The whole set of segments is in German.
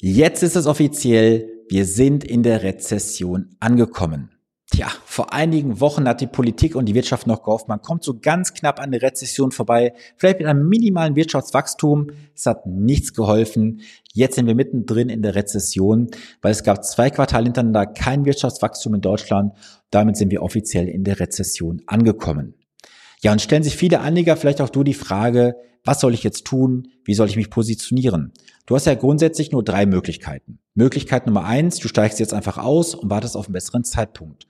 Jetzt ist es offiziell, wir sind in der Rezession angekommen. Tja, vor einigen Wochen hat die Politik und die Wirtschaft noch gehofft, man kommt so ganz knapp an der Rezession vorbei, vielleicht mit einem minimalen Wirtschaftswachstum. Es hat nichts geholfen. Jetzt sind wir mittendrin in der Rezession, weil es gab zwei Quartale hintereinander kein Wirtschaftswachstum in Deutschland. Damit sind wir offiziell in der Rezession angekommen. Ja, und stellen sich viele Anleger, vielleicht auch du, die Frage, was soll ich jetzt tun? Wie soll ich mich positionieren? Du hast ja grundsätzlich nur drei Möglichkeiten. Möglichkeit Nummer eins, du steigst jetzt einfach aus und wartest auf einen besseren Zeitpunkt.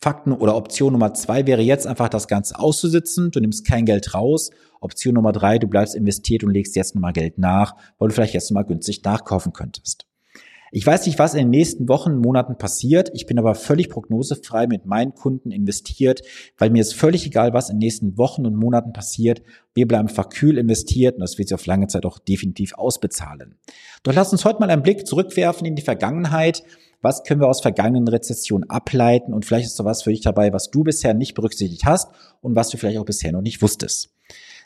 Fakten oder Option Nummer zwei wäre jetzt einfach das Ganze auszusitzen. Du nimmst kein Geld raus. Option Nummer drei, du bleibst investiert und legst jetzt nochmal Geld nach, weil du vielleicht jetzt nochmal günstig nachkaufen könntest. Ich weiß nicht, was in den nächsten Wochen, Monaten passiert. Ich bin aber völlig prognosefrei mit meinen Kunden investiert, weil mir ist völlig egal, was in den nächsten Wochen und Monaten passiert. Wir bleiben einfach kühl investiert und das wird sich auf lange Zeit auch definitiv ausbezahlen. Doch lass uns heute mal einen Blick zurückwerfen in die Vergangenheit. Was können wir aus vergangenen Rezessionen ableiten? Und vielleicht ist da was für dich dabei, was du bisher nicht berücksichtigt hast und was du vielleicht auch bisher noch nicht wusstest.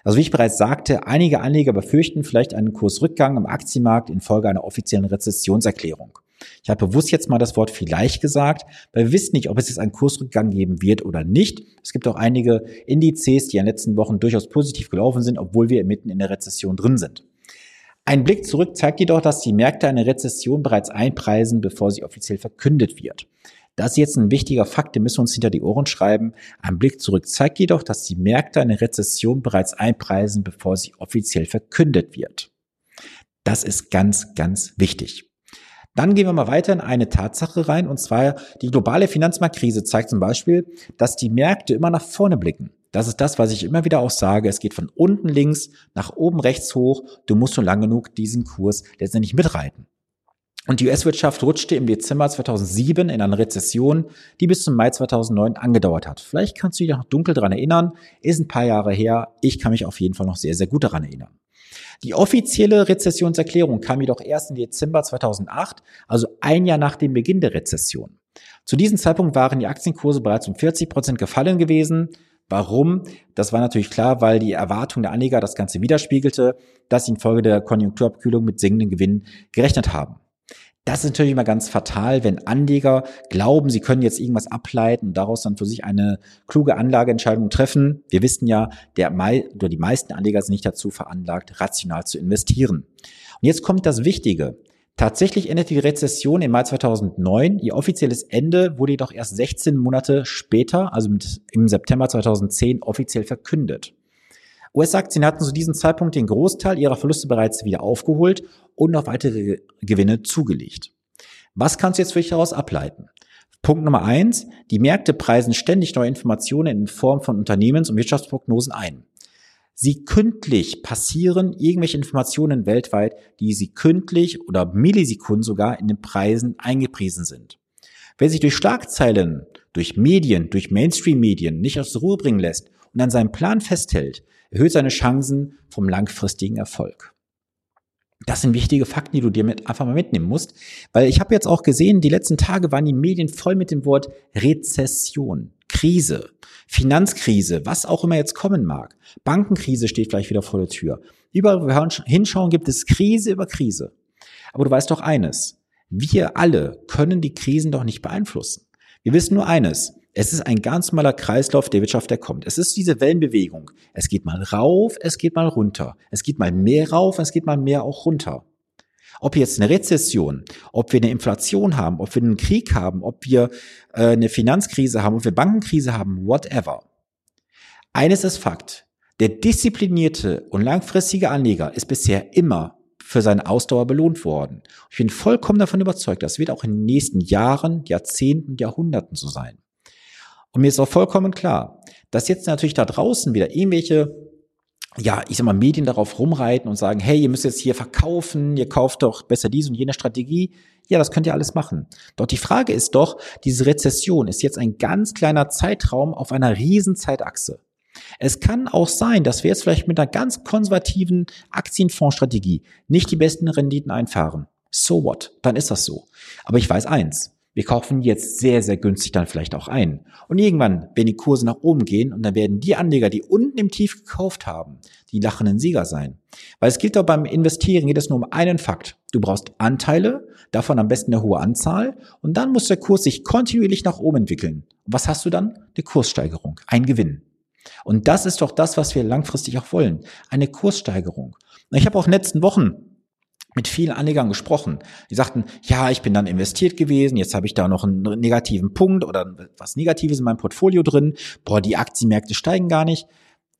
Also wie ich bereits sagte, einige Anleger befürchten vielleicht einen Kursrückgang im Aktienmarkt infolge einer offiziellen Rezessionserklärung. Ich habe bewusst jetzt mal das Wort vielleicht gesagt, weil wir wissen nicht, ob es jetzt einen Kursrückgang geben wird oder nicht. Es gibt auch einige Indizes, die in den letzten Wochen durchaus positiv gelaufen sind, obwohl wir mitten in der Rezession drin sind. Ein Blick zurück zeigt jedoch, dass die Märkte eine Rezession bereits einpreisen, bevor sie offiziell verkündet wird. Das ist jetzt ein wichtiger Fakt, den müssen wir uns hinter die Ohren schreiben. Ein Blick zurück zeigt jedoch, dass die Märkte eine Rezession bereits einpreisen, bevor sie offiziell verkündet wird. Das ist ganz, ganz wichtig. Dann gehen wir mal weiter in eine Tatsache rein, und zwar die globale Finanzmarktkrise zeigt zum Beispiel, dass die Märkte immer nach vorne blicken. Das ist das, was ich immer wieder auch sage. Es geht von unten links nach oben rechts hoch. Du musst nur lang genug diesen Kurs letztendlich mitreiten. Und die US-Wirtschaft rutschte im Dezember 2007 in eine Rezession, die bis zum Mai 2009 angedauert hat. Vielleicht kannst du dich noch dunkel daran erinnern, ist ein paar Jahre her. Ich kann mich auf jeden Fall noch sehr, sehr gut daran erinnern. Die offizielle Rezessionserklärung kam jedoch erst im Dezember 2008, also ein Jahr nach dem Beginn der Rezession. Zu diesem Zeitpunkt waren die Aktienkurse bereits um 40 Prozent gefallen gewesen. Warum? Das war natürlich klar, weil die Erwartung der Anleger das Ganze widerspiegelte, dass sie infolge der Konjunkturabkühlung mit sinkenden Gewinnen gerechnet haben. Das ist natürlich immer ganz fatal, wenn Anleger glauben, sie können jetzt irgendwas ableiten und daraus dann für sich eine kluge Anlageentscheidung treffen. Wir wissen ja, der Mai oder die meisten Anleger sind nicht dazu veranlagt, rational zu investieren. Und jetzt kommt das Wichtige. Tatsächlich endete die Rezession im Mai 2009. Ihr offizielles Ende wurde jedoch erst 16 Monate später, also im September 2010, offiziell verkündet. US-Aktien hatten zu diesem Zeitpunkt den Großteil ihrer Verluste bereits wieder aufgeholt und noch weitere Gewinne zugelegt. Was kannst du jetzt für dich daraus ableiten? Punkt Nummer eins, die Märkte preisen ständig neue Informationen in Form von Unternehmens- und Wirtschaftsprognosen ein. Sie kündlich passieren irgendwelche Informationen weltweit, die sie kündlich oder Millisekunden sogar in den Preisen eingepriesen sind. Wer sich durch Schlagzeilen, durch Medien, durch Mainstream-Medien nicht aus der Ruhe bringen lässt und an seinem Plan festhält, erhöht seine Chancen vom langfristigen Erfolg. Das sind wichtige Fakten, die du dir mit, einfach mal mitnehmen musst, weil ich habe jetzt auch gesehen, die letzten Tage waren die Medien voll mit dem Wort Rezession, Krise, Finanzkrise, was auch immer jetzt kommen mag. Bankenkrise steht gleich wieder vor der Tür. Überall, wo wir hinschauen, gibt es Krise über Krise. Aber du weißt doch eines, wir alle können die Krisen doch nicht beeinflussen. Wir wissen nur eines, es ist ein ganz normaler Kreislauf der Wirtschaft, der kommt. Es ist diese Wellenbewegung. Es geht mal rauf, es geht mal runter. Es geht mal mehr rauf, es geht mal mehr auch runter. Ob jetzt eine Rezession, ob wir eine Inflation haben, ob wir einen Krieg haben, ob wir äh, eine Finanzkrise haben, ob wir Bankenkrise haben, whatever. Eines ist Fakt. Der disziplinierte und langfristige Anleger ist bisher immer für seine Ausdauer belohnt worden. Ich bin vollkommen davon überzeugt, das wird auch in den nächsten Jahren, Jahrzehnten, Jahrhunderten so sein. Und mir ist auch vollkommen klar, dass jetzt natürlich da draußen wieder irgendwelche ja, ich sag mal, Medien darauf rumreiten und sagen, hey, ihr müsst jetzt hier verkaufen, ihr kauft doch besser diese und jene Strategie. Ja, das könnt ihr alles machen. Doch die Frage ist doch, diese Rezession ist jetzt ein ganz kleiner Zeitraum auf einer riesen Zeitachse. Es kann auch sein, dass wir jetzt vielleicht mit einer ganz konservativen Aktienfondsstrategie nicht die besten Renditen einfahren. So what? Dann ist das so. Aber ich weiß eins. Wir kaufen jetzt sehr, sehr günstig dann vielleicht auch ein. Und irgendwann werden die Kurse nach oben gehen und dann werden die Anleger, die unten im Tief gekauft haben, die lachenden Sieger sein. Weil es gilt doch beim Investieren, geht es nur um einen Fakt. Du brauchst Anteile, davon am besten eine hohe Anzahl und dann muss der Kurs sich kontinuierlich nach oben entwickeln. Und was hast du dann? Eine Kurssteigerung, ein Gewinn. Und das ist doch das, was wir langfristig auch wollen. Eine Kurssteigerung. Ich habe auch in den letzten Wochen mit vielen Anlegern gesprochen. Die sagten, ja, ich bin dann investiert gewesen, jetzt habe ich da noch einen negativen Punkt oder was Negatives in meinem Portfolio drin. Boah, die Aktienmärkte steigen gar nicht.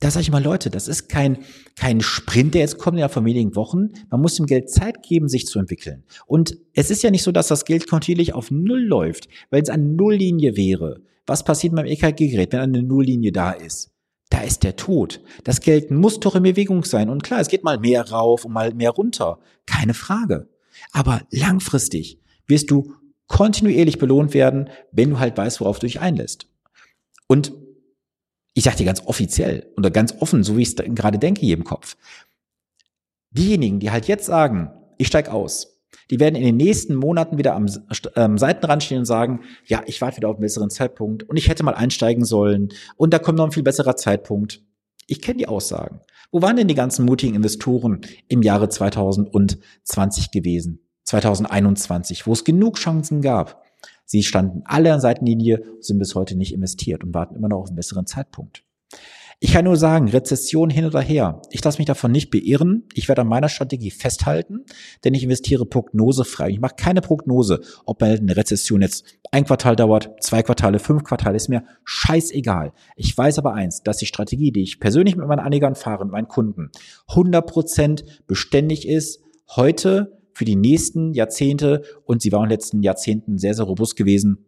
Da sage ich mal, Leute, das ist kein, kein Sprint, der jetzt kommt ja von wenigen Wochen. Man muss dem Geld Zeit geben, sich zu entwickeln. Und es ist ja nicht so, dass das Geld kontinuierlich auf Null läuft, weil es eine Nulllinie wäre. Was passiert beim EKG-Gerät, wenn eine Nulllinie da ist? Da ist der Tod. Das Geld muss doch in Bewegung sein. Und klar, es geht mal mehr rauf und mal mehr runter. Keine Frage. Aber langfristig wirst du kontinuierlich belohnt werden, wenn du halt weißt, worauf du dich einlässt. Und ich sage dir ganz offiziell oder ganz offen, so wie ich es gerade denke hier im Kopf. Diejenigen, die halt jetzt sagen, ich steig aus, die werden in den nächsten Monaten wieder am ähm, Seitenrand stehen und sagen, ja, ich warte wieder auf einen besseren Zeitpunkt und ich hätte mal einsteigen sollen und da kommt noch ein viel besserer Zeitpunkt. Ich kenne die Aussagen. Wo waren denn die ganzen mutigen Investoren im Jahre 2020 gewesen? 2021, wo es genug Chancen gab. Sie standen alle an Seitenlinie, sind bis heute nicht investiert und warten immer noch auf einen besseren Zeitpunkt. Ich kann nur sagen, Rezession hin oder her. Ich lasse mich davon nicht beirren. Ich werde an meiner Strategie festhalten, denn ich investiere prognosefrei. Ich mache keine Prognose, ob eine Rezession jetzt ein Quartal dauert, zwei Quartale, fünf Quartale, ist mir scheißegal. Ich weiß aber eins, dass die Strategie, die ich persönlich mit meinen Anlegern fahre, mit meinen Kunden, 100% beständig ist, heute für die nächsten Jahrzehnte und sie war in den letzten Jahrzehnten sehr, sehr robust gewesen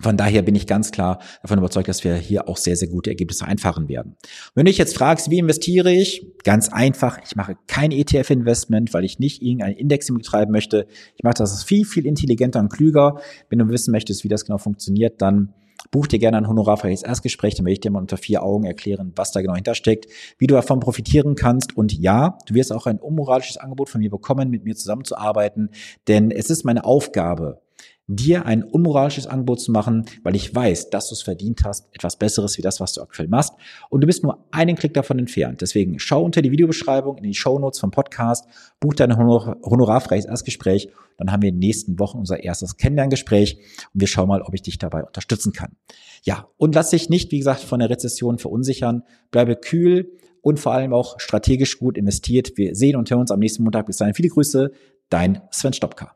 von daher bin ich ganz klar davon überzeugt, dass wir hier auch sehr, sehr gute Ergebnisse einfahren werden. Wenn du dich jetzt fragst, wie investiere ich? Ganz einfach. Ich mache kein ETF-Investment, weil ich nicht irgendein Indexing betreiben möchte. Ich mache das viel, viel intelligenter und klüger. Wenn du wissen möchtest, wie das genau funktioniert, dann buch dir gerne ein honorarfreies Erstgespräch, dann werde ich dir mal unter vier Augen erklären, was da genau hintersteckt, wie du davon profitieren kannst. Und ja, du wirst auch ein unmoralisches Angebot von mir bekommen, mit mir zusammenzuarbeiten, denn es ist meine Aufgabe, dir ein unmoralisches Angebot zu machen, weil ich weiß, dass du es verdient hast, etwas Besseres wie das, was du aktuell machst. Und du bist nur einen Klick davon entfernt. Deswegen schau unter die Videobeschreibung in die Show Notes vom Podcast, buch dein honor honorarfreies Erstgespräch. Dann haben wir in den nächsten Wochen unser erstes Kennenlerngespräch und wir schauen mal, ob ich dich dabei unterstützen kann. Ja, und lass dich nicht, wie gesagt, von der Rezession verunsichern. Bleibe kühl und vor allem auch strategisch gut investiert. Wir sehen und hören uns am nächsten Montag. Bis dahin viele Grüße, dein Sven Stopka.